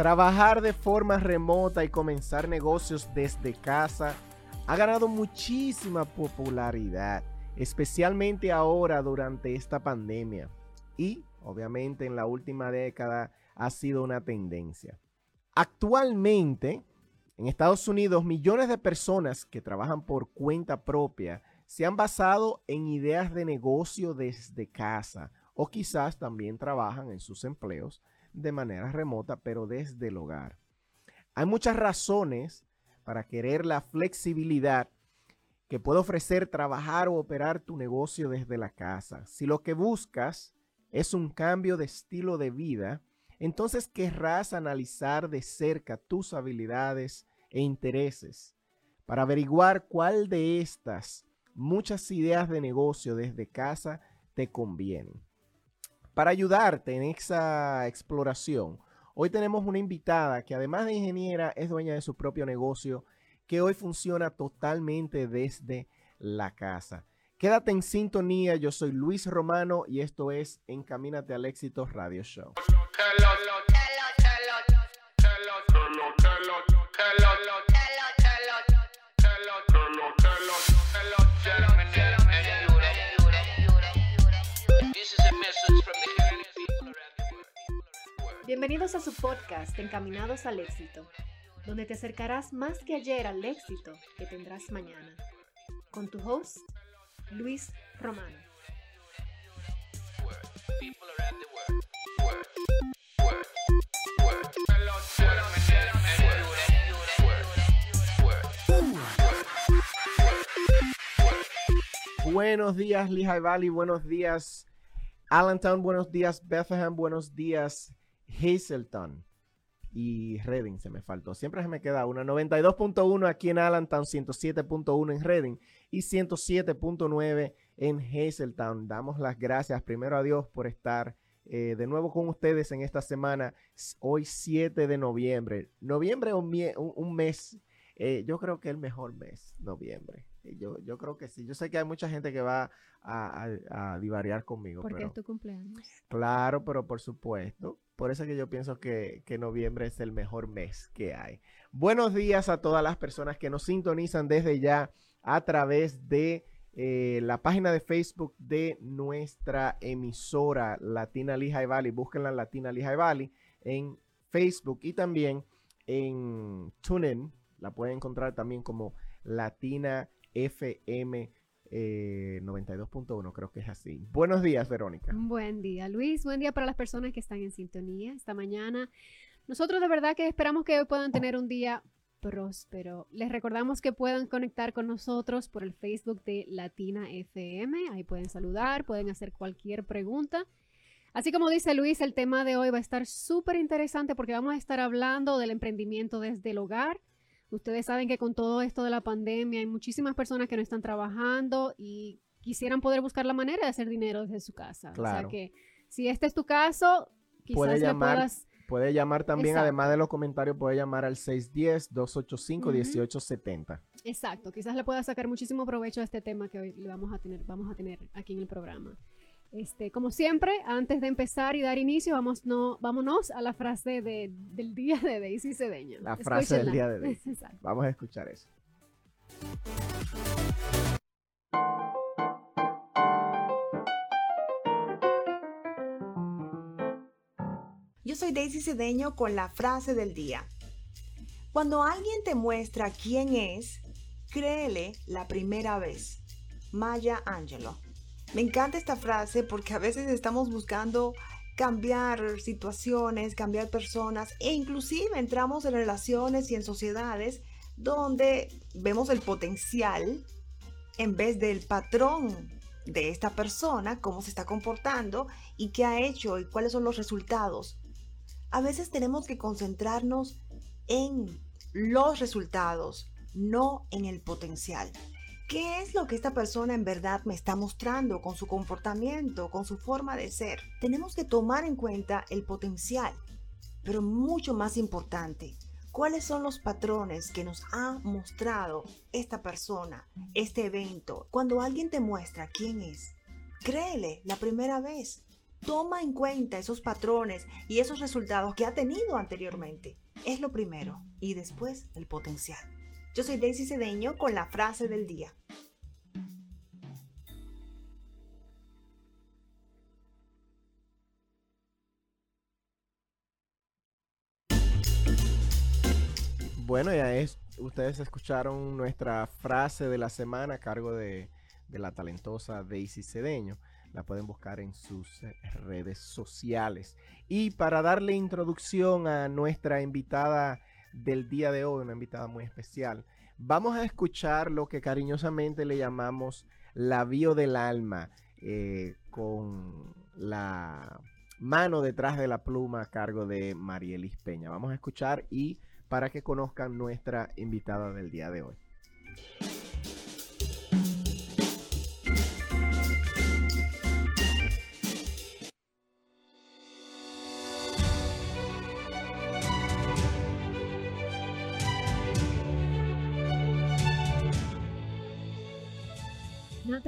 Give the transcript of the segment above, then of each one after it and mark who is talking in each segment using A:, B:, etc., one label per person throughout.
A: Trabajar de forma remota y comenzar negocios desde casa ha ganado muchísima popularidad, especialmente ahora durante esta pandemia. Y obviamente en la última década ha sido una tendencia. Actualmente, en Estados Unidos, millones de personas que trabajan por cuenta propia se han basado en ideas de negocio desde casa o quizás también trabajan en sus empleos de manera remota, pero desde el hogar. Hay muchas razones para querer la flexibilidad que puede ofrecer trabajar o operar tu negocio desde la casa. Si lo que buscas es un cambio de estilo de vida, entonces querrás analizar de cerca tus habilidades e intereses para averiguar cuál de estas muchas ideas de negocio desde casa te convienen. Para ayudarte en esa exploración, hoy tenemos una invitada que además de ingeniera es dueña de su propio negocio que hoy funciona totalmente desde la casa. Quédate en sintonía, yo soy Luis Romano y esto es Encamínate al éxito Radio Show.
B: Bienvenidos a su podcast Encaminados al éxito, donde te acercarás más que ayer al éxito que tendrás mañana. Con tu host, Luis Romano.
A: Buenos días, Lehigh Valley. Buenos días, Allentown. Buenos días, Bethlehem. Buenos días, Hazelton y Reading se me faltó. Siempre se me queda una. 92.1 aquí en Allentown, 107.1 en Reading y 107.9 en Hazeltown. Damos las gracias primero a Dios por estar eh, de nuevo con ustedes en esta semana, hoy 7 de noviembre. Noviembre un, un mes, eh, yo creo que es el mejor mes, noviembre. Yo, yo creo que sí. Yo sé que hay mucha gente que va a, a, divariar conmigo.
B: Porque es tu cumpleaños.
A: Claro, pero por supuesto. Por eso que yo pienso que, noviembre es el mejor mes que hay. Buenos días a todas las personas que nos sintonizan desde ya a través de eh, la página de Facebook de nuestra emisora Latina Lehigh Valley. Búsquenla Latina Lehigh Valley en Facebook y también en TuneIn. La pueden encontrar también como Latina FM 92.1, eh, creo que es así. Buenos días, Verónica.
B: Buen día, Luis. Buen día para las personas que están en sintonía esta mañana. Nosotros de verdad que esperamos que hoy puedan tener un día próspero. Les recordamos que puedan conectar con nosotros por el Facebook de Latina FM. Ahí pueden saludar, pueden hacer cualquier pregunta. Así como dice Luis, el tema de hoy va a estar súper interesante porque vamos a estar hablando del emprendimiento desde el hogar Ustedes saben que con todo esto de la pandemia hay muchísimas personas que no están trabajando y quisieran poder buscar la manera de hacer dinero desde su casa. O sea que si este es tu caso, quizás puede llamar, puedas...
A: Puede llamar también, además de los comentarios, puede llamar al 610-285-1870.
B: Exacto, quizás le pueda sacar muchísimo provecho a este tema que hoy vamos a tener, vamos a tener aquí en el programa. Este, como siempre, antes de empezar y dar inicio, vamos, no, vámonos a la frase de, del día de Daisy Cedeño.
A: La frase del día de Daisy. Vamos a escuchar eso.
C: Yo soy Daisy Cedeño con la frase del día. Cuando alguien te muestra quién es, créele la primera vez. Maya Angelou. Me encanta esta frase porque a veces estamos buscando cambiar situaciones, cambiar personas e inclusive entramos en relaciones y en sociedades donde vemos el potencial en vez del patrón de esta persona, cómo se está comportando y qué ha hecho y cuáles son los resultados. A veces tenemos que concentrarnos en los resultados, no en el potencial. ¿Qué es lo que esta persona en verdad me está mostrando con su comportamiento, con su forma de ser? Tenemos que tomar en cuenta el potencial, pero mucho más importante, cuáles son los patrones que nos ha mostrado esta persona, este evento. Cuando alguien te muestra quién es, créele la primera vez. Toma en cuenta esos patrones y esos resultados que ha tenido anteriormente. Es lo primero y después el potencial. Yo soy Daisy Cedeño con la frase del día.
A: Bueno, ya es, ustedes escucharon nuestra frase de la semana a cargo de, de la talentosa Daisy Cedeño. La pueden buscar en sus eh, redes sociales. Y para darle introducción a nuestra invitada del día de hoy, una invitada muy especial, vamos a escuchar lo que cariñosamente le llamamos la bio del alma, eh, con la mano detrás de la pluma a cargo de Marielis Peña. Vamos a escuchar y para que conozcan nuestra invitada del día de hoy.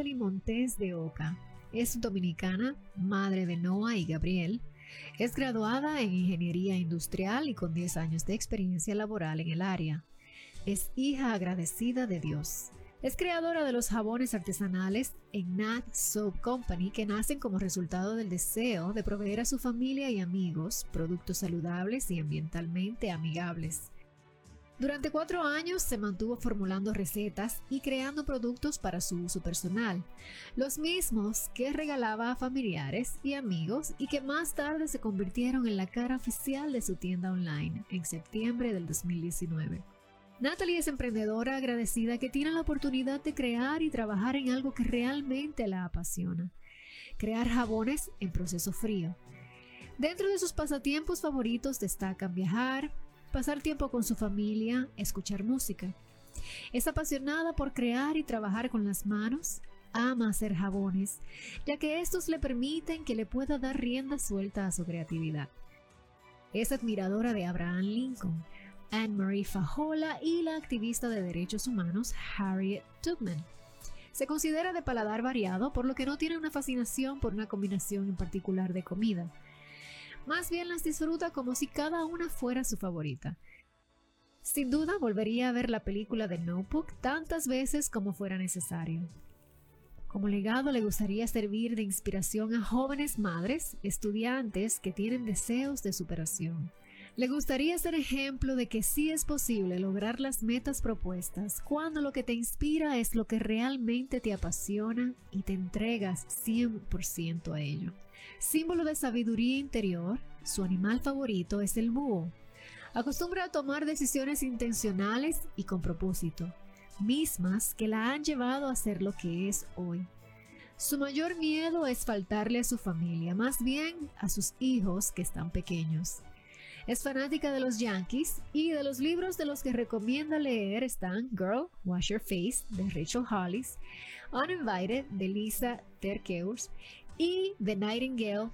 D: Natalie Montes de Oca es dominicana, madre de Noah y Gabriel, es graduada en Ingeniería Industrial y con 10 años de experiencia laboral en el área. Es hija agradecida de Dios. Es creadora de los jabones artesanales en Nat Soap Company que nacen como resultado del deseo de proveer a su familia y amigos productos saludables y ambientalmente amigables. Durante cuatro años se mantuvo formulando recetas y creando productos para su uso personal, los mismos que regalaba a familiares y amigos y que más tarde se convirtieron en la cara oficial de su tienda online en septiembre del 2019. Natalie es emprendedora agradecida que tiene la oportunidad de crear y trabajar en algo que realmente la apasiona. Crear jabones en proceso frío. Dentro de sus pasatiempos favoritos destacan viajar, pasar tiempo con su familia, escuchar música. Es apasionada por crear y trabajar con las manos, ama hacer jabones, ya que estos le permiten que le pueda dar rienda suelta a su creatividad. Es admiradora de Abraham Lincoln, Anne-Marie Fajola y la activista de derechos humanos Harriet Tubman. Se considera de paladar variado, por lo que no tiene una fascinación por una combinación en particular de comida. Más bien las disfruta como si cada una fuera su favorita. Sin duda volvería a ver la película de Notebook tantas veces como fuera necesario. Como legado le gustaría servir de inspiración a jóvenes madres, estudiantes que tienen deseos de superación. Le gustaría ser ejemplo de que sí es posible lograr las metas propuestas cuando lo que te inspira es lo que realmente te apasiona y te entregas 100% a ello. Símbolo de sabiduría interior, su animal favorito es el búho. Acostumbra a tomar decisiones intencionales y con propósito, mismas que la han llevado a ser lo que es hoy. Su mayor miedo es faltarle a su familia, más bien a sus hijos que están pequeños. Es fanática de los Yankees y de los libros de los que recomienda leer están Girl, Wash Your Face de Rachel Hollis, Uninvited de Lisa Terkeurs y The Nightingale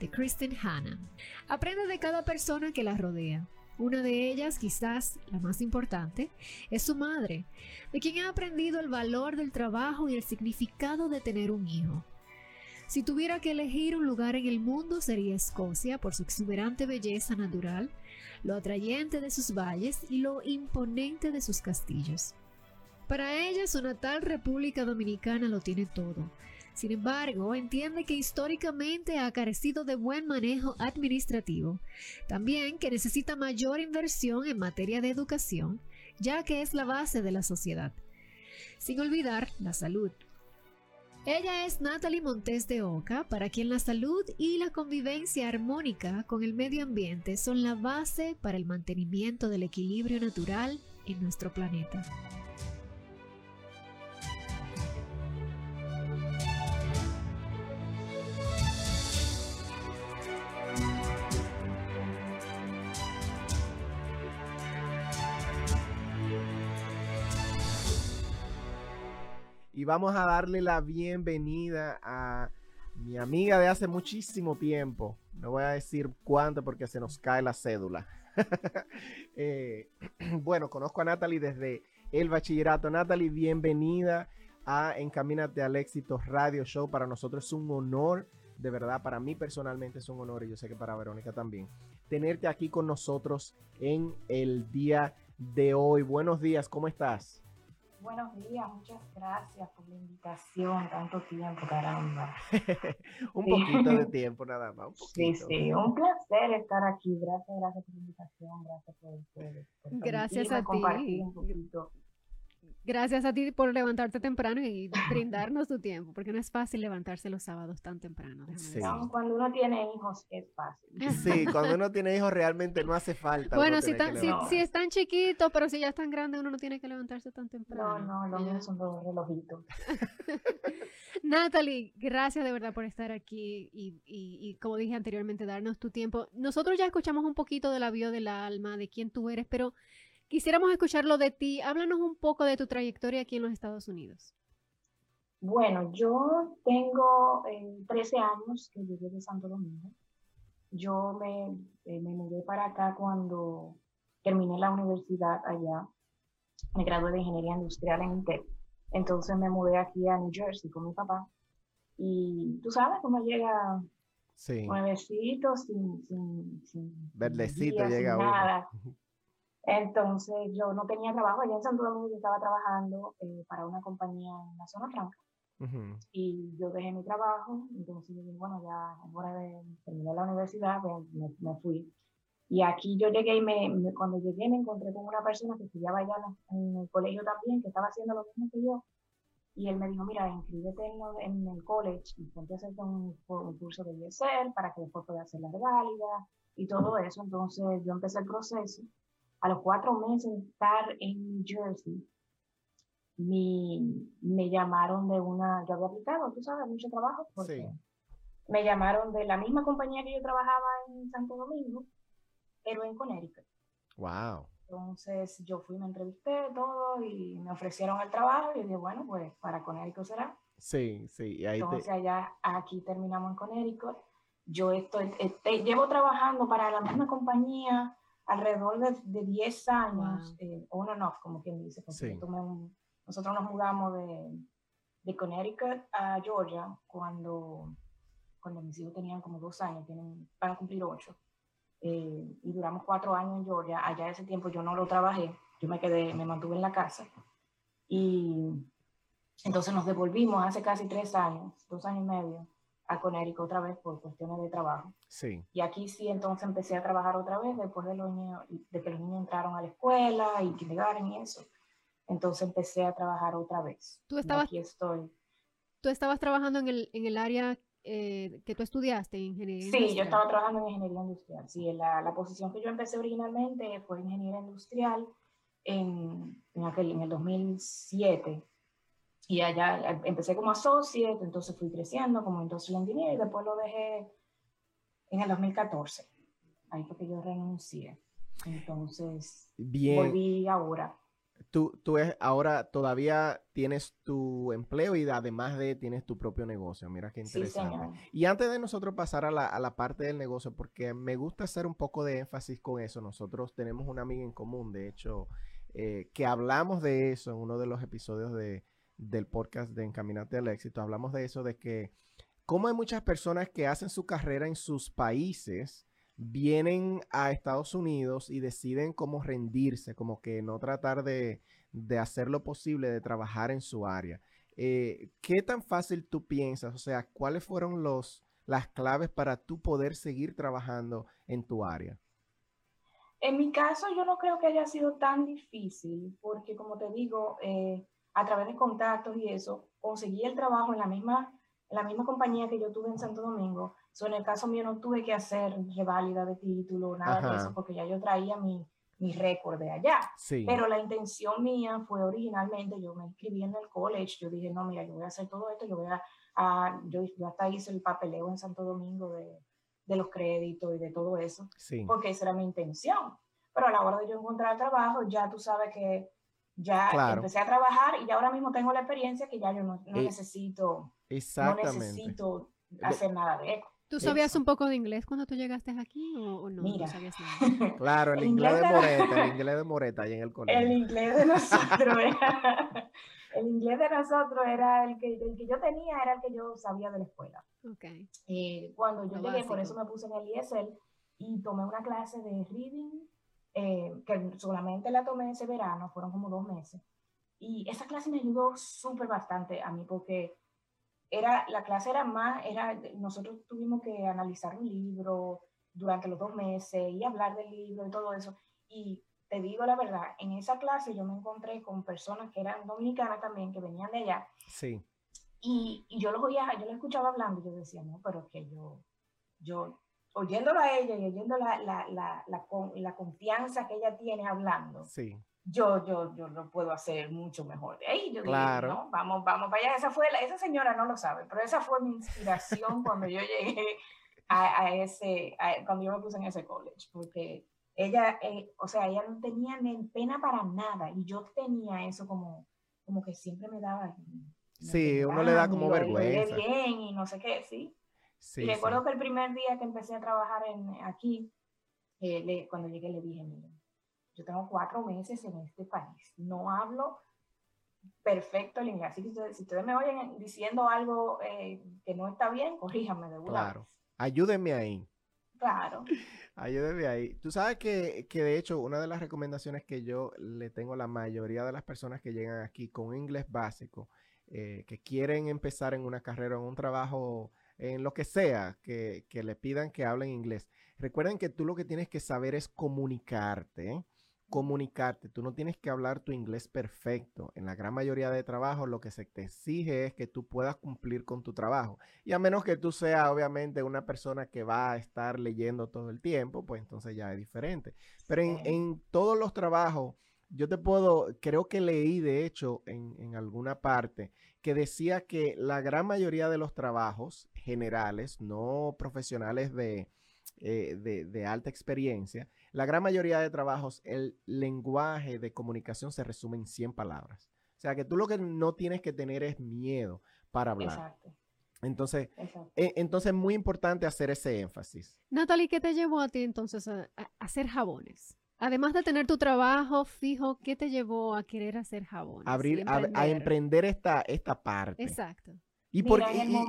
D: de Kristen Hanna. Aprende de cada persona que la rodea. Una de ellas, quizás la más importante, es su madre, de quien ha aprendido el valor del trabajo y el significado de tener un hijo. Si tuviera que elegir un lugar en el mundo sería Escocia por su exuberante belleza natural, lo atrayente de sus valles y lo imponente de sus castillos. Para ella su natal República Dominicana lo tiene todo. Sin embargo, entiende que históricamente ha carecido de buen manejo administrativo. También que necesita mayor inversión en materia de educación, ya que es la base de la sociedad. Sin olvidar la salud. Ella es Natalie Montes de Oca, para quien la salud y la convivencia armónica con el medio ambiente son la base para el mantenimiento del equilibrio natural en nuestro planeta.
A: Vamos a darle la bienvenida a mi amiga de hace muchísimo tiempo. No voy a decir cuánto porque se nos cae la cédula. Eh, bueno, conozco a Natalie desde el bachillerato. Natalie, bienvenida a Encamínate al Éxito Radio Show. Para nosotros es un honor de verdad, para mí personalmente es un honor y yo sé que para Verónica también, tenerte aquí con nosotros en el día de hoy. Buenos días, ¿cómo estás?
E: Buenos días, muchas gracias por la invitación, tanto tiempo, caramba.
A: un poquito de tiempo nada más. Un
E: sí, sí, un placer estar aquí. Gracias, gracias por la invitación, gracias por,
B: por, gracias a ti. Un poquito Gracias a ti por levantarte temprano y brindarnos tu tiempo, porque no es fácil levantarse los sábados tan temprano.
E: Sí. cuando uno tiene hijos es fácil.
A: Sí, cuando uno tiene hijos realmente no hace falta.
B: Bueno, si, si, están chiquitos, pero si ya están grandes, uno no tiene que levantarse tan
E: temprano. No, no, los míos son dos relojitos.
B: Natalie, gracias de verdad por estar aquí y, y, y, como dije anteriormente, darnos tu tiempo. Nosotros ya escuchamos un poquito de la bio del alma, de quién tú eres, pero Quisiéramos escucharlo de ti. Háblanos un poco de tu trayectoria aquí en los Estados Unidos.
E: Bueno, yo tengo 13 eh, años que llegué de Santo Domingo. Yo me, eh, me mudé para acá cuando terminé la universidad allá. Me gradué de Ingeniería Industrial en INTEC. Entonces me mudé aquí a New Jersey con mi papá. Y tú sabes cómo llega sí. nuevecito, sin, sin, sin
A: verdecito llega
E: nada. Entonces yo no tenía trabajo allá en Santo Domingo, yo estaba trabajando eh, para una compañía en la zona franca. Y yo dejé mi trabajo, entonces yo dije, bueno, ya es hora de terminar la universidad, pues, me, fui. Y aquí yo llegué y me, cuando llegué me encontré con una persona que estudiaba allá en el colegio también, que estaba haciendo lo mismo que yo. Y él me dijo, mira, inscríbete en, el college y ponte a hacer un, un, curso de ESL para que después puedas hacer la reválida y todo eso. Entonces yo empecé el proceso a los cuatro meses de estar en New Jersey, me, llamaron de una, yo había aplicado, tú sabes, mucho trabajo, porque me llamaron de la misma compañía que yo trabajaba en Santo Domingo, pero en Connecticut.
A: Wow.
E: Entonces yo fui, me entrevisté, todo, y me ofrecieron el trabajo, y dije, bueno, pues para Connecticut será.
A: Sí, sí.
E: Y ahí Entonces allá, aquí terminamos en Connecticut. Yo estoy, este, llevo trabajando para la misma compañía alrededor de, de 10 años, eh, on and off, como quien dice, nosotros nos mudamos de, de, Connecticut a Georgia cuando, cuando mis hijos tenían como dos años, tienen, van a cumplir ocho. Eh, y duramos cuatro años en Georgia. Allá ese tiempo yo no lo trabajé, yo me quedé, me mantuve en la casa. Y entonces nos devolvimos hace casi tres años, dos años y medio, a Conérico otra vez por cuestiones de trabajo.
A: Sí.
E: Y aquí sí, entonces empecé a trabajar otra vez después de, los niños, de que los niños entraron a la escuela y kindergarten y eso. Entonces empecé a trabajar otra vez.
B: Tú estabas,
E: aquí estoy.
B: ¿Tú estabas trabajando en el, en el área eh, que tú estudiaste, ingeniería
E: Sí, yo estaba trabajando en ingeniería industrial. Sí, la, la posición que yo empecé originalmente fue ingeniería industrial en, en, aquel, en el 2007 y allá empecé como associate, entonces fui creciendo como industrial engineer y después lo dejé en el 2014. Ahí fue que yo renuncié. Entonces, Bien. volví ahora.
A: Tú, tú es, ahora todavía tienes tu empleo y además de tienes tu propio negocio. Mira qué interesante. y antes de nosotros pasar a la, a la, parte del negocio, porque me gusta hacer un poco de énfasis con eso. Nosotros tenemos una amiga en común, de hecho, eh, que hablamos de eso en uno de los episodios de, del podcast de Encaminarte al Éxito, hablamos de eso, de que como hay muchas personas que hacen su carrera en sus países, vienen a Estados Unidos y deciden cómo rendirse, como que no tratar de, hacer lo posible, de trabajar en su área. Eh, ¿Qué tan fácil tú piensas? O sea, ¿cuáles fueron los, las claves para tú poder seguir trabajando en tu área?
E: En mi caso, yo no creo que haya sido tan difícil, porque como te digo, eh, a través de contactos y eso, conseguí el trabajo en la misma, en la misma compañía que yo tuve en Santo Domingo. So, en el caso mío no tuve que hacer reválida de título, nada de eso, porque ya yo traía mi, mi récord de allá. Pero la intención mía fue originalmente, yo me inscribí en el college, yo dije, no, mira, yo voy a hacer todo esto, yo voy a, yo, hasta hice el papeleo en Santo Domingo de, de los créditos y de todo eso, porque esa era mi intención. Pero a la hora de yo encontrar trabajo, ya tú sabes que ya empecé a trabajar y ahora mismo tengo la experiencia que ya yo no, no necesito, no necesito hacer nada de eco.
B: ¿Tú sabías un poco de inglés cuando tú llegaste aquí o, no?
E: Mira.
B: sabías
A: nada? Claro, el, inglés, de Moreta, el inglés de Moreta ahí en el colegio.
E: El inglés de nosotros el inglés de nosotros era el que, el que yo tenía, era el que yo sabía de la escuela.
B: Okay.
E: Eh, cuando yo llegué, por eso me puse en el ISL y tomé una clase de reading, eh, que solamente la tomé ese verano, fueron como dos meses. Y esa clase me ayudó súper bastante a mí porque era, la clase era más, era, nosotros tuvimos que analizar un libro durante los dos meses y hablar del libro y todo eso. Y te digo la verdad, en esa clase yo me encontré con personas que eran dominicanas también, que venían de allá.
A: Sí.
E: Y, y yo los oía, yo los escuchaba hablando y yo decía, no, pero que yo, yo, oyéndola a ella y oyendo la, la, la, la, la confianza que ella tiene hablando.
A: Sí
E: yo, yo, yo lo puedo hacer mucho mejor. De ahí yo
A: claro.
E: dije, no, vamos, vamos para allá. Esa, fue la, esa señora no lo sabe, pero esa fue mi inspiración cuando yo llegué a, a ese, a, cuando yo me puse en ese college, porque ella, eh, o sea, ella no tenía ni pena para nada y yo tenía eso como, como que siempre me daba.
A: Sí, uno le da como vergüenza.
E: bien y no sé qué, sí. Sí y recuerdo que el primer día que empecé a trabajar en, aquí, eh, le, cuando llegué le dije, mira, yo tengo cuatro meses en este país, no hablo perfecto el inglés. Así que si ustedes me oyen diciendo algo eh, que no está bien, corríjanme de una
A: Claro, ayúdenme ahí.
E: Claro.
A: Ayúdenme ahí. Tú sabes que, que, de hecho una de las recomendaciones que yo le tengo a la mayoría de las personas que llegan aquí con inglés básico, eh, que quieren empezar en una carrera, en un trabajo, en lo que sea, que, que le pidan que hablen inglés. Recuerden que tú lo que tienes que saber es comunicarte. ¿eh? comunicarte. Tú no tienes que hablar tu inglés perfecto. En la gran mayoría de trabajos lo que se te exige es que tú puedas cumplir con tu trabajo. Y a menos que tú seas obviamente una persona que va a estar leyendo todo el tiempo, pues entonces ya es diferente. Pero en, todos los trabajos, yo te puedo, creo que leí de hecho en, en alguna parte que decía que la gran mayoría de los trabajos generales, no profesionales de, eh, de, de alta experiencia, la gran mayoría de trabajos, el lenguaje de comunicación se resume en 100 palabras. O sea que tú lo que no tienes que tener es miedo para hablar. Exacto. Entonces, e, entonces es muy importante hacer ese énfasis.
B: Natalie, ¿qué te llevó a ti entonces a, hacer jabones? Además de tener tu trabajo fijo, ¿qué te llevó a querer hacer jabones?
A: Abrir, a, emprender esta, esta parte.
B: Exacto.
A: Y, por,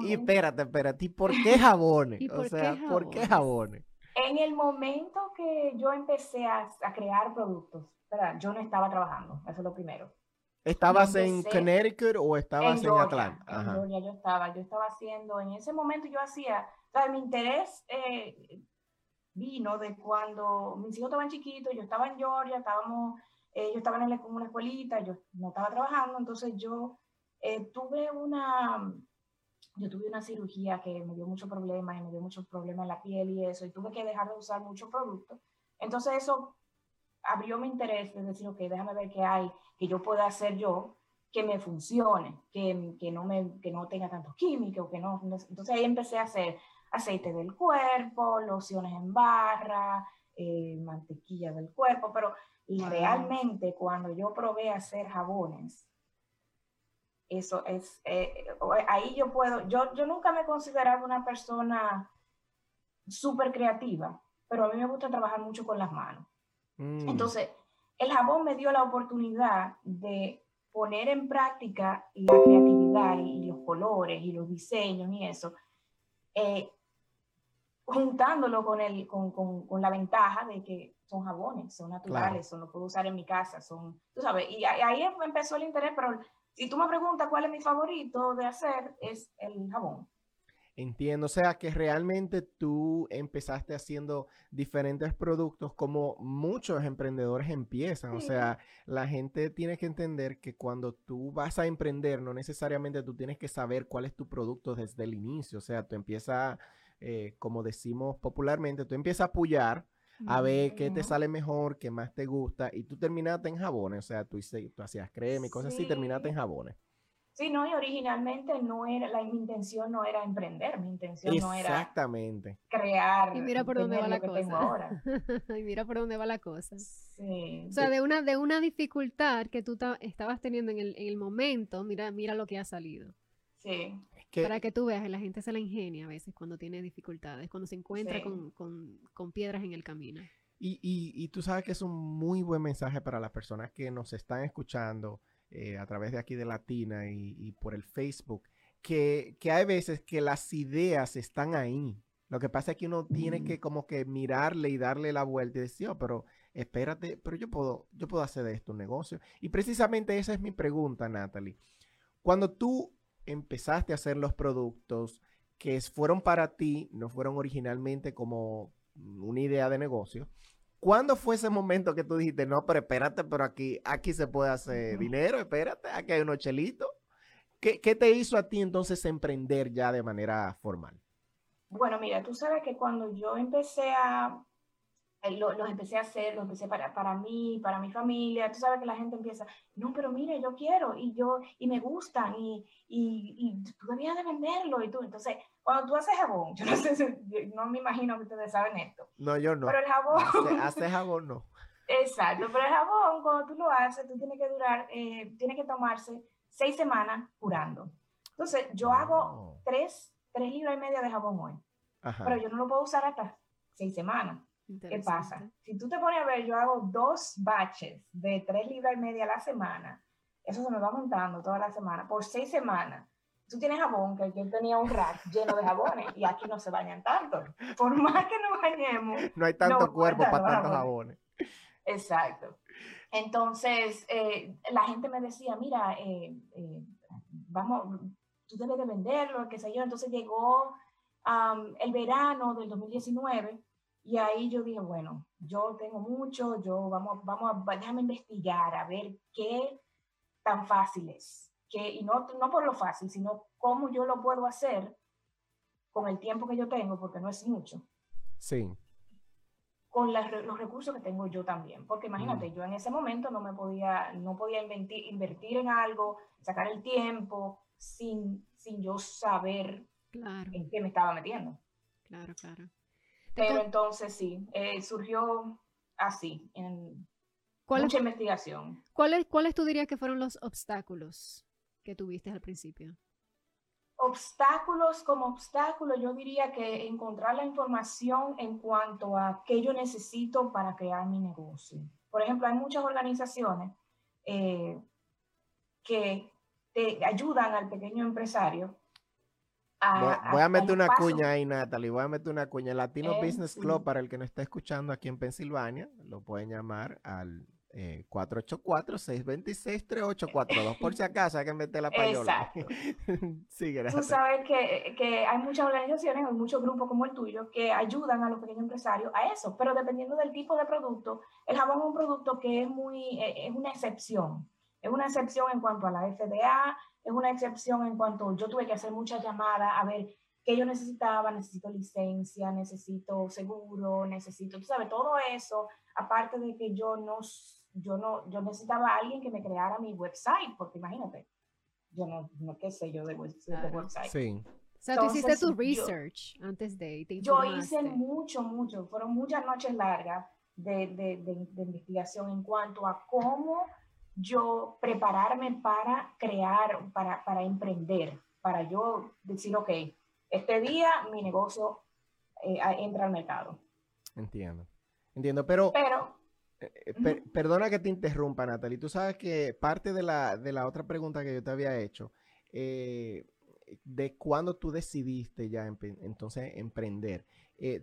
A: y, espérate, espérate, ¿y por qué jabones? o sea, ¿por qué jabones?
E: En el momento que yo empecé a, crear productos, ¿verdad? yo no estaba trabajando, eso es lo primero.
A: ¿Estabas en Connecticut o estabas en, Atlanta?
E: En Georgia yo estaba, yo estaba haciendo, en ese momento yo hacía, ¿sabes? Mi interés eh, vino de cuando mis hijos estaban chiquitos, yo estaba en Georgia, estábamos, eh, yo estaba en una escuelita, yo no estaba trabajando, entonces yo eh, tuve una, yo tuve una cirugía que me dio muchos problemas y me dio muchos problemas en la piel y eso, y tuve que dejar de usar muchos productos. Entonces eso abrió mi interés de decir, ok, déjame ver qué hay que yo pueda hacer yo que me funcione, que, que no, me, que no tenga tantos químicos, que no... Entonces ahí empecé a hacer aceite del cuerpo, lociones en barra, eh, mantequilla del cuerpo, pero realmente cuando yo probé hacer jabones, eso es, eh, ahí yo puedo, yo, yo nunca me he considerado una persona súper creativa, pero a mí me gusta trabajar mucho con las manos. Mm. Entonces, el jabón me dio la oportunidad de poner en práctica la creatividad y, los colores y los diseños y eso, eh, juntándolo con, el, con, con, con, la ventaja de que son jabones, son naturales, son, los puedo usar en mi casa, son, tú sabes, y ahí empezó el interés, pero si tú me preguntas cuál es mi favorito de hacer, es el jabón.
A: Entiendo, o sea que realmente tú empezaste haciendo diferentes productos como muchos emprendedores empiezan, o sea, la gente tiene que entender que cuando tú vas a emprender, no necesariamente tú tienes que saber cuál es tu producto desde el inicio, o sea, tú empiezas, eh, como decimos popularmente, tú empiezas a apoyar a ver qué te sale mejor, qué más te gusta, y tú terminaste en jabones, o sea, tú, tú hacías crema y cosas así, terminaste en jabones.
E: Sí, no, y originalmente no era, la, mi intención no era emprender, mi intención no era
A: Exactamente.
E: crear.
B: Y mira por dónde va la cosa. y mira por dónde va la cosa. Sí. O sea, de una, de una dificultad que tú estabas teniendo en el, en el momento, mira, mira lo que ha salido.
E: Sí.
B: Para que tú veas, la gente se la ingenia a veces cuando tiene dificultades, cuando se encuentra con, con, con, piedras en el camino.
A: Y, y, y, tú sabes que es un muy buen mensaje para las personas que nos están escuchando, eh, a través de aquí de Latina y, por el Facebook, que, que, hay veces que las ideas están ahí. Lo que pasa es que uno tiene que como que mirarle y darle la vuelta y decir, oh, pero espérate, pero yo puedo, yo puedo hacer de esto un negocio. Y precisamente esa es mi pregunta, Natalie. Cuando tú empezaste a hacer los productos que fueron para ti, no fueron originalmente como una idea de negocio, ¿Cuándo fue ese momento que tú dijiste, no, pero espérate, pero aquí, aquí se puede hacer dinero, espérate, aquí hay unos chelitos? ¿Qué, ¿Qué, te hizo a ti entonces emprender ya de manera formal?
E: Bueno, mira, tú sabes que cuando yo empecé a, eh, los empecé a hacer, los empecé para, para mí, para mi familia. Tú sabes que la gente empieza, no, pero mire, yo quiero y yo, y me gustan y, y, y tú debías de venderlo y tú. Entonces, cuando tú haces jabón, yo no sé si, no me imagino que ustedes saben esto.
A: No, yo no.
E: Pero el jabón.
A: Hace, jabón no.
E: Exacto, pero el jabón, cuando tú lo haces, tú tienes que durar, eh, tiene que tomarse seis semanas curando. Entonces, yo hago tres, tres libras y media de jabón hoy. Pero yo no lo puedo usar hasta seis semanas. ¿Qué pasa? Si tú te pones a ver, yo hago dos batches de tres libras y media a la semana. Eso se me va montando toda la semana, por seis semanas. Tú tienes jabón, que yo tenía un rack lleno de jabones y aquí no se bañan tanto. Por más que nos bañemos.
A: No hay tanto cuerpo para tantos jabones.
E: Exacto. Entonces, eh, la gente me decía, mira, eh, eh, vamos, tú debes de venderlo, qué sé yo. Entonces llegó el verano del 2019 y ahí yo dije, bueno, yo tengo mucho, yo vamos, vamos a, déjame investigar a ver qué tan fácil es. Que, y no, no por lo fácil, sino cómo yo lo puedo hacer con el tiempo que yo tengo, porque no es mucho.
A: Sí.
E: Con los recursos que tengo yo también. Porque imagínate, mm. yo en ese momento no me podía, no podía invertir, invertir en algo, sacar el tiempo sin, sin yo saber en qué me estaba metiendo.
B: Claro, claro.
E: Pero entonces sí, eh, surgió así, en mucha investigación.
B: ¿cuáles, ¿Cuáles tú dirías que fueron los obstáculos que tuviste al principio?
E: Obstáculos como obstáculo, yo diría que encontrar la información en cuanto a qué yo necesito para crear mi negocio. Por ejemplo, hay muchas organizaciones eh, que te ayudan al pequeño empresario
A: voy, a, meter una cuña ahí, Natalie. Voy a meter una cuña. Latino Business Club, para el que nos está escuchando aquí en Pensilvania, lo pueden llamar al 484-626-3842. Eh, por si acaso hay que meter la payola.
E: Exacto. Tú sabes que, que, hay muchas organizaciones, hay muchos grupos como el tuyo que ayudan a los pequeños empresarios a eso, pero dependiendo del tipo de producto, el jabón es un producto que es muy, eh, es una excepción. Es una excepción en cuanto a la FDA, es una excepción en cuanto yo tuve que hacer muchas llamadas a ver qué yo necesitaba, necesito licencia, necesito seguro, necesito, tú sabes, todo eso, aparte de que yo no, yo no, yo necesitaba a alguien que me creara mi website, porque imagínate, yo no, no qué sé yo de, website.
A: Sí.
B: O sea, tú hiciste tu research antes de... Te
E: yo hice mucho, mucho, fueron muchas noches largas de, de, de investigación en cuanto a cómo yo prepararme para crear, para, para emprender, para yo decir, ok, este día mi negocio eh, entra al mercado.
A: Entiendo, entiendo, pero...
E: Pero...
A: Eh, eh, perdona que te interrumpa, Natalie. Tú sabes que parte de la, de la otra pregunta que yo te había hecho, de cuándo tú decidiste ya entonces emprender,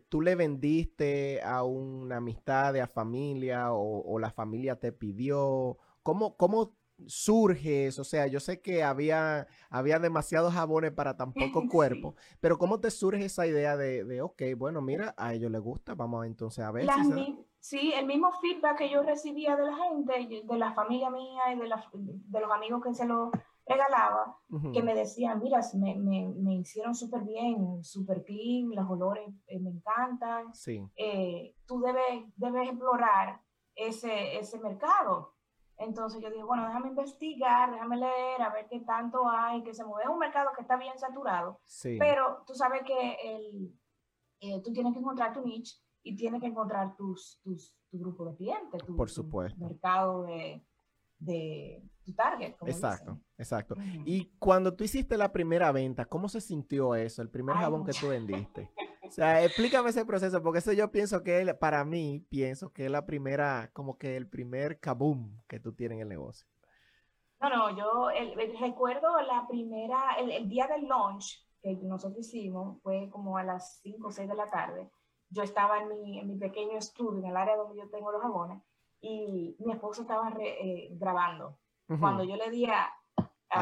A: ¿tú le vendiste a una amistad, a familia o, o, la familia te pidió? ¿Cómo, cómo surge eso? O sea, yo sé que había, había demasiados jabones para tan poco cuerpo, pero ¿cómo te surge esa idea de, de, ok, bueno, mira, a ellos les gusta, vamos entonces a ver.
E: si Sí, el mismo feedback que yo recibía de la gente, de la familia mía y de, de los amigos que se lo regalaba, que me decían, mira, me, me, me hicieron súper bien, súper clean, los olores eh, me encantan.
A: Sí.
E: Eh, tú debes, debes explorar ese, ese mercado. Entonces yo dije, bueno, déjame investigar, déjame leer, a ver qué tanto hay, que se mueve. un mercado que está bien saturado, pero tú sabes que el, eh, tú tienes que encontrar tu niche y tienes que encontrar tus, tus, tu grupo de clientes, tu,
A: Por supuesto.
E: mercado de, de tu target.
A: exacto, exacto. Y cuando tú hiciste la primera venta, ¿cómo se sintió eso, el primer jabón que tú vendiste? O sea, explícame ese proceso, porque eso yo pienso que para mí, pienso que es la primera, como que el primer kaboom que tú tienes en el negocio.
E: No, no, yo recuerdo la primera, el, día del launch que nosotros hicimos fue como a las 5 o 6 de la tarde. Yo estaba en mi, en mi pequeño estudio, en el área donde yo tengo los jabones, y mi esposo estaba eh, grabando. Cuando yo le di a,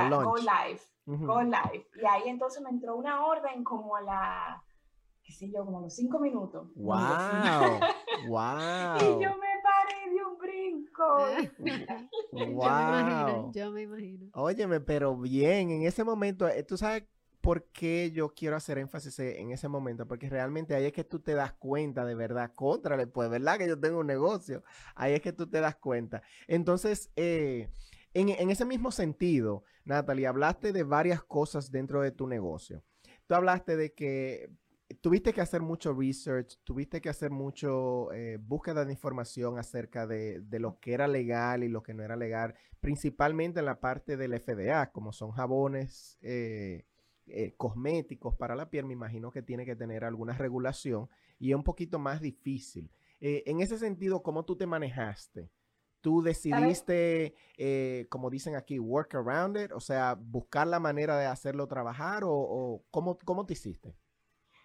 E: Go Live, Go Live, y ahí entonces me entró una orden como a la, qué sé yo, como a los cinco minutos.
A: ¡Wow! ¡Wow!
E: y yo me paré de un brinco.
B: wow. Yo me imagino, yo me imagino.
A: Óyeme, pero bien, en ese momento, eh, tú sabes ¿por qué yo quiero hacer énfasis en ese momento? Porque realmente ahí es que tú te das cuenta de verdad, contra, pues, ¿verdad? Que yo tengo un negocio. Ahí es que tú te das cuenta. Entonces, eh, en, ese mismo sentido, Natalie, hablaste de varias cosas dentro de tu negocio. Tú hablaste de que tuviste que hacer mucho research, tuviste que hacer mucho eh, búsqueda de información acerca de, lo que era legal y lo que no era legal, principalmente en la parte del FDA, como son jabones, eh, eh, cosméticos para la piel, me imagino que tiene que tener alguna regulación y es un poquito más difícil. Eh, en ese sentido, ¿cómo tú te manejaste? ¿Tú decidiste, eh, como dicen aquí, work around it? O sea, buscar la manera de hacerlo trabajar o, ¿cómo, cómo te hiciste?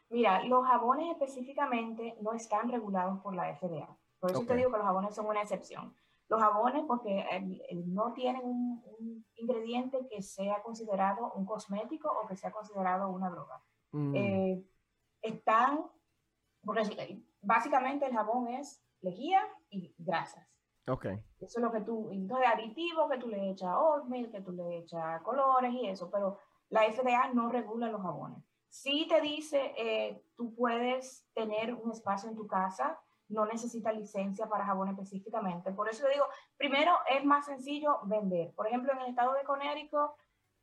E: Mira, los jabones específicamente no están regulados por la FDA. Por eso te digo que los jabones son una excepción. Los jabones, porque no tienen un, ingrediente que sea considerado un cosmético o que sea considerado una droga. Mm. Eh, están, porque básicamente el jabón es lejía y grasas.
A: Okay.
E: Eso es lo que tú, entonces aditivos que tú le echas oatmeal, que tú le echas colores y eso, pero la FDA no regula los jabones. Sí te dice, eh, tú puedes tener un espacio en tu casa no necesita licencia para jabón específicamente. Por eso le digo, primero es más sencillo vender. Por ejemplo, en el estado de Connecticut,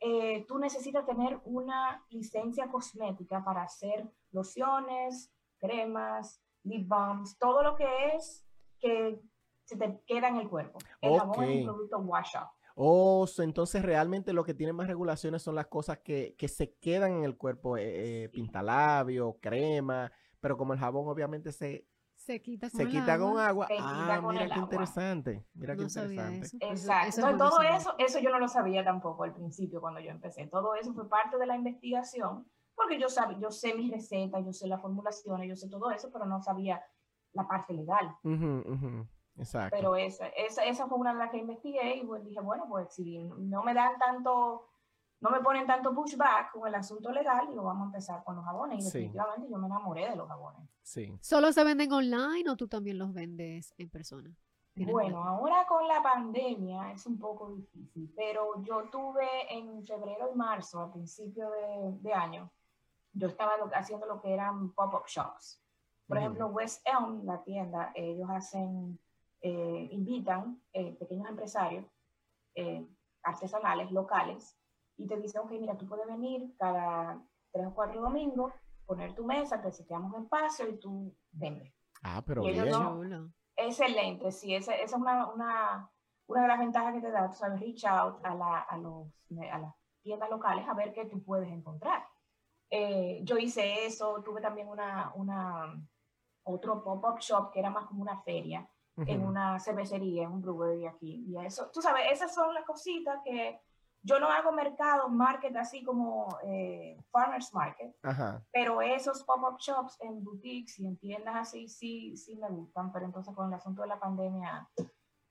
E: eh, tú necesitas tener una licencia cosmética para hacer lociones, cremas, lip balms, todo lo que es que se te queda en el cuerpo. El jabón es un producto wash up.
A: Oh, entonces realmente lo que tiene más regulaciones son las cosas que, se quedan en el cuerpo, eh, eh, pintalabio, crema, pero como el jabón obviamente se
B: se quita con,
A: se quita con agua. ah, mira qué interesante. Mira qué interesante.
E: Exacto. todo eso, eso yo no lo sabía tampoco al principio cuando yo empecé. Todo eso fue parte de la investigación, porque yo, sab, yo sé mis recetas, yo sé las formulaciones, yo sé todo eso, pero no sabía la parte legal.
A: Exacto.
E: Pero esa, esa, esa, fue una de las que investigué y pues dije, bueno, pues si no me dan tanto no me ponen tanto pushback con el asunto legal y lo vamos a empezar con los jabones. Y definitivamente yo me enamoré de los jabones.
A: Sí.
B: ¿Solo se venden online o tú también los vendes en persona?
E: Bueno, ahora con la pandemia es un poco difícil, pero yo tuve en febrero y marzo, a principio de, año, yo estaba haciendo lo que eran pop-up shops. Por ejemplo, West Elm, la tienda, ellos hacen, eh, invitan eh, pequeños empresarios eh, artesanales, locales, y te dicen, ok, mira, tú puedes venir cada tres o cuatro domingos, poner tu mesa, te seteamos espacio y tú vendes.
A: Ah, pero bien.
E: excelente, sí, esa, esa es una, una, una, de las ventajas que te da, tú sabes, reach out a, la, a, los, a las tiendas locales a ver qué tú puedes encontrar. Eh, yo hice eso, tuve también una, una otro pop-up shop que era más como una feria, en una cervecería, en un brewery aquí. Y eso, tú sabes, esas son las cositas que yo no hago mercado, market así como eh, farmers market, pero esos pop-up shops en boutiques y en tiendas así sí, sí me gustan, pero entonces con el asunto de la pandemia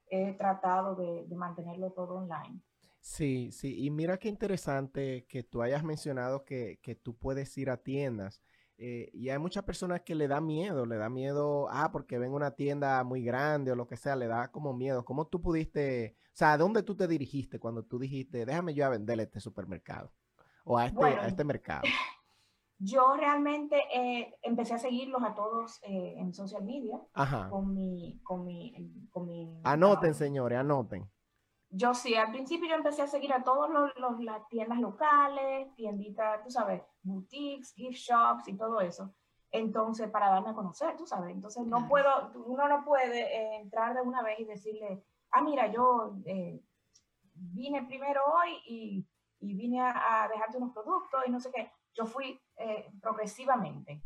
E: he tratado de, mantenerlo todo online.
A: Sí, sí, y mira qué interesante que tú hayas mencionado que, que tú puedes ir a tiendas. Eh, y hay muchas personas que le da miedo, le da miedo, ah, porque ven una tienda muy grande o lo que sea, le da como miedo. ¿Cómo tú pudiste, o sea, ¿a dónde tú te dirigiste cuando tú dijiste, déjame yo a venderle este supermercado o a este, a este mercado?
E: Yo realmente eh, empecé a seguirlos a todos eh, en social media con mi, con mi, con mi
A: Anoten, señores, anoten
E: yo sí, al principio yo empecé a seguir a todas los, las tiendas locales, tienditas, tú sabes, boutiques, gift shops y todo eso. Entonces, para darme a conocer, tú sabes. Entonces, no puedo, uno no puede eh, entrar de una vez y decirle, ah, mira, yo eh, vine primero hoy y, y vine a, dejarte unos productos y no sé qué. Yo fui eh, progresivamente.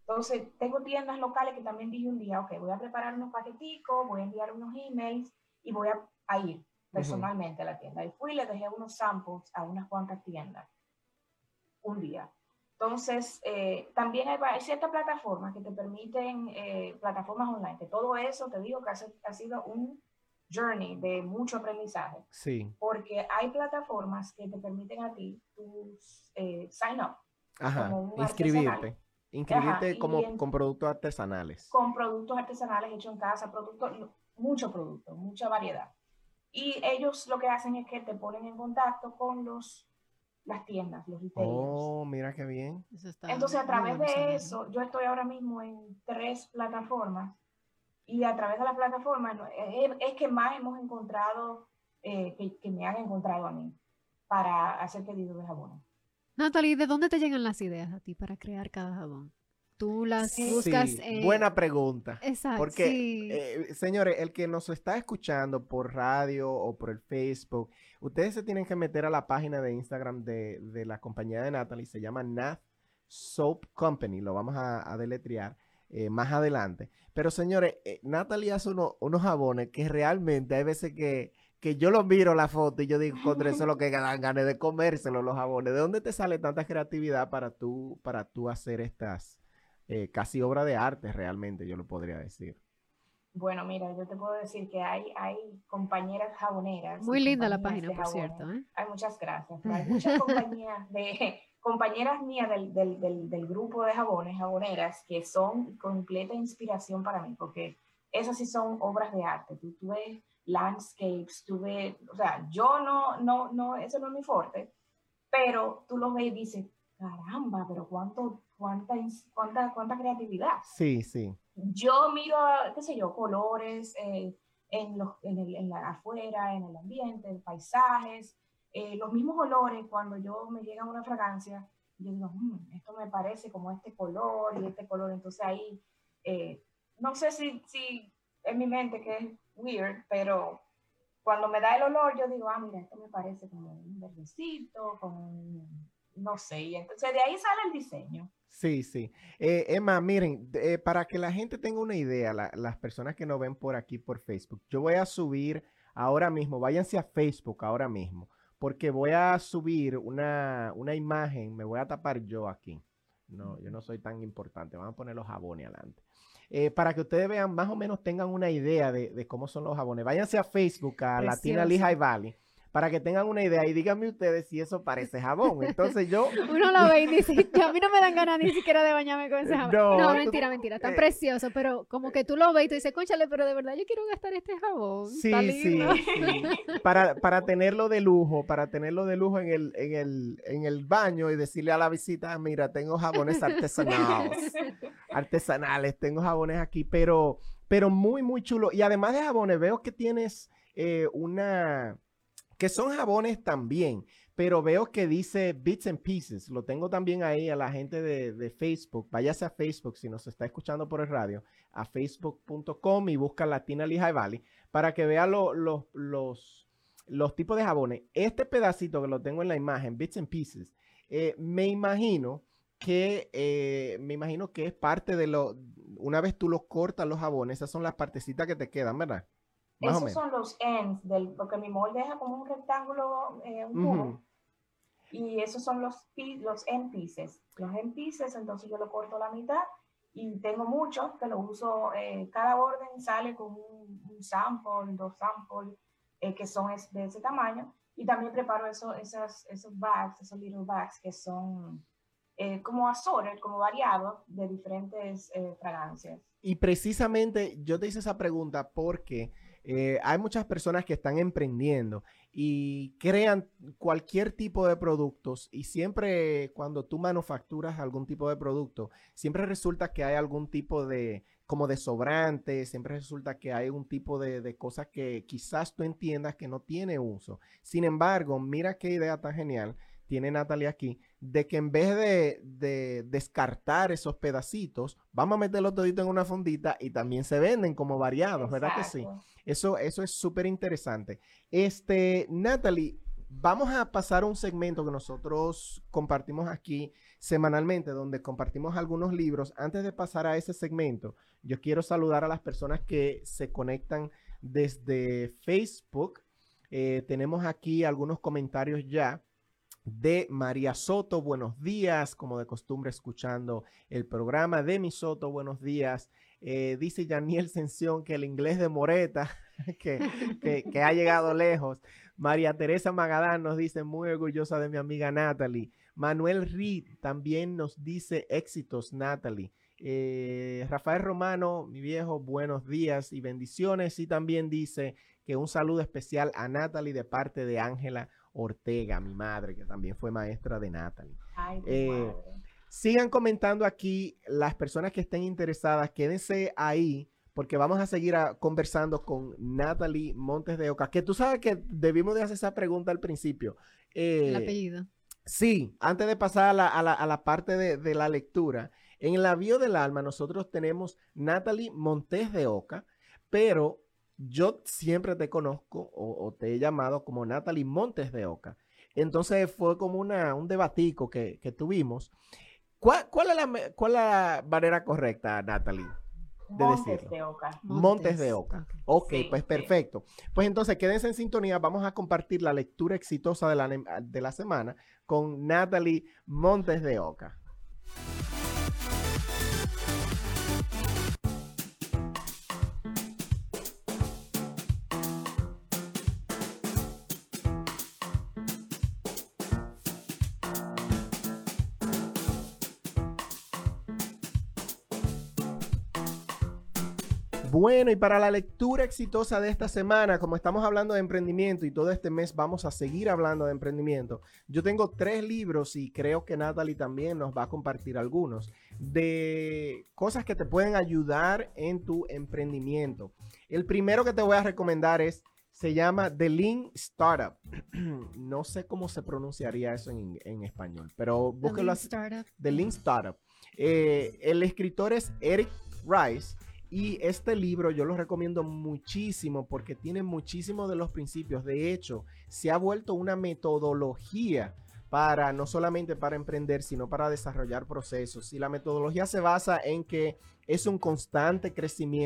E: Entonces, tengo tiendas locales que también dije un día, ok, voy a preparar unos paqueticos, voy a enviar unos emails y voy a, a ir personalmente a la tienda. Y fui y le dejé unos samples a unas cuantas tiendas un día. Entonces, eh, también hay, ciertas plataformas que te permiten, eh, plataformas online, que todo eso, te digo que ha, sido un journey de mucho aprendizaje.
A: Sí.
E: Porque hay plataformas que te permiten a ti tus eh, sign up.
A: Ajá, inscribirte. Inscribirte como con productos artesanales.
E: Con productos artesanales hechos en casa, productos, mucho producto, mucha variedad. Y ellos lo que hacen es que te ponen en contacto con los las tiendas, los retailers.
A: Oh, mira qué bien.
E: Entonces, a través de eso, yo estoy ahora mismo en tres plataformas y a través de las plataformas es, que más hemos encontrado, eh, que, que, me han encontrado a mí para hacer pedidos de jabón.
B: Natalie, ¿de dónde te llegan las ideas a ti para crear cada jabón? Tú las buscas.
A: Sí, buena pregunta. Exacto. Porque, eh, señores, el que nos está escuchando por radio o por el Facebook, ustedes se tienen que meter a la página de Instagram de, la compañía de Natalie, se llama Nath Soap Company, lo vamos a, deletrear eh, más adelante. Pero, señores, eh, Natalie hace unos jabones que realmente hay veces que que yo lo miro la foto y yo digo, contra eso es lo que dan ganas de comérselo los jabones. ¿De dónde te sale tanta creatividad para tú, para tú hacer estas eh, casi obra de arte realmente, yo lo podría decir?
E: Bueno, mira, yo te puedo decir que hay, hay compañeras jaboneras.
B: Muy linda la página, por cierto. ¿eh?
E: Hay muchas gracias. Hay muchas compañías de compañeras mías del, del, del, del, grupo de jabones, jaboneras, que son completa inspiración para mí, porque esas sí son obras de arte. Tú, tú ves landscapes, tuve, o sea, yo no, no, no, eso no es mi fuerte, pero tú lo ves y dices, caramba, pero cuánto, cuánta, cuánta, cuánta creatividad.
A: Sí, sí.
E: Yo miro, qué sé yo, colores eh, en, los, en, el, en la afuera, en el ambiente, en paisajes, eh, los mismos olores, cuando yo me llega una fragancia, yo digo, mm, esto me parece como este color y este color, entonces ahí, eh, no sé si, si en mi mente que es weird, pero cuando me da el olor, yo digo, ah, mira, esto me parece como un verdecito, como no sé, y entonces de ahí sale el diseño.
A: Sí, sí. Eh, Emma, miren, eh, para que la gente tenga una idea, las personas que nos ven por aquí por Facebook, yo voy a subir ahora mismo, váyanse a Facebook ahora mismo, porque voy a subir una, una imagen, me voy a tapar yo aquí. No, yo no soy tan importante, vamos a poner los jabones adelante. Eh, para que ustedes vean, más o menos tengan una idea de, cómo son los jabones. Váyanse a Facebook, a Latina Lehigh Valley para que tengan una idea y díganme ustedes si eso parece jabón. Entonces yo...
B: Uno lo ve y dice, a mí no me dan ganas ni siquiera de bañarme con ese jabón. No, mentira, mentira, está eh, precioso, pero como que tú lo ves y tú dices, conchale, pero de verdad yo quiero gastar este jabón. Sí, sí,
A: Para, para tenerlo de lujo, para tenerlo de lujo en el, en, el, en el baño y decirle a la visita, mira, tengo jabones artesanales, artesanales, tengo jabones aquí, pero, pero muy, muy chulo. Y además de jabones, veo que tienes eh, una que son jabones también, pero veo que dice Bits and Pieces. Lo tengo también ahí a la gente de, Facebook. Váyase a Facebook si nos está escuchando por el radio, a facebook.com y busca Latina Lehigh Valley para que vea los, los tipos de jabones. Este pedacito que lo tengo en la imagen, Bits and Pieces, eh, me imagino que eh, me imagino que es parte de lo, una vez tú los cortas los jabones, esas son las partecitas que te quedan, ¿verdad?
E: Esos son los ends, del, porque mi molde deja como un rectángulo, eh, un cubo. Y esos son los, los end pieces. Los end pieces, entonces yo lo corto a la mitad y tengo muchos que lo uso, eh, cada orden sale con un, sample, dos samples eh, que son de ese tamaño. Y también preparo eso, esas, esos bags, esos little bags que son como assorted, como variados de diferentes fragancias.
A: Y precisamente yo te hice esa pregunta porque eh, hay muchas personas que están emprendiendo y crean cualquier tipo de productos y siempre cuando tú manufacturas algún tipo de producto, siempre resulta que hay algún tipo de como de sobrante, siempre resulta que hay un tipo de, de cosas que quizás tú entiendas que no tiene uso. Sin embargo, mira qué idea tan genial tiene Natalia aquí, de que en vez de, descartar esos pedacitos, vamos a meterlo todito en una fondita y también se venden como variados, ¿verdad que sí? Eso, eso es súper interesante. Este, Natalie, vamos a pasar a un segmento que nosotros compartimos aquí semanalmente, donde compartimos algunos libros. Antes de pasar a ese segmento, yo quiero saludar a las personas que se conectan desde Facebook Eh, tenemos aquí algunos comentarios ya de María Soto, buenos días, como de costumbre escuchando el programa de mi Soto, buenos días. Eh, dice Janiel Sención que el inglés de Moreta, que, que, que, ha llegado lejos. María Teresa Magadán nos dice muy orgullosa de mi amiga Natalie. Manuel Reed también nos dice éxitos, Natalie. Eh, Rafael Romano, mi viejo, buenos días y bendiciones. Y también dice que un saludo especial a Natalie de parte de Ángela Ortega, mi madre, que también fue maestra de Natalie.
E: Ay,
A: Eh, sigan comentando aquí las personas que estén interesadas, quédense ahí porque vamos a seguir a- conversando con Natalie Montes de Oca, que tú sabes que debimos de hacer esa pregunta al principio. Eh,
B: El apellido.
A: Sí, antes de pasar a la, a la- a la parte de, de la lectura, en el avión del alma nosotros tenemos Natalie Montes de Oca, pero yo siempre te conozco o, o te he llamado como Natalie Montes de Oca. Entonces fue como una, un debatico que, que tuvimos. ¿Cuál, cuál es la, cuál es la manera correcta, Natalie? de
E: Montes
A: decirlo.
E: de Oca.
A: Montes, de Oca. Ok,
E: Sí,
A: pues
E: sí.
A: perfecto. Pues entonces quédense en sintonía. Vamos a compartir la lectura exitosa de la, de la semana con Natalie Montes de Oca. Bueno, y para la lectura exitosa de esta semana, como estamos hablando de emprendimiento y todo este mes vamos a seguir hablando de emprendimiento, yo tengo tres libros y creo que Natalie también nos va a compartir algunos de cosas que te pueden ayudar en tu emprendimiento. El primero que te voy a recomendar es, se llama The Lean Startup. no sé cómo se pronunciaría eso en, en español, pero
B: The
A: búsquelo
B: Lean
A: así.
B: Startup.
A: The Lean Startup. Eh, el escritor es Eric Rice y este libro yo lo recomiendo muchísimo porque tiene muchísimos de los principios. De hecho, se ha vuelto una metodología para no solamente para emprender, sino para desarrollar procesos. Y la metodología se basa en que es un constante crecimiento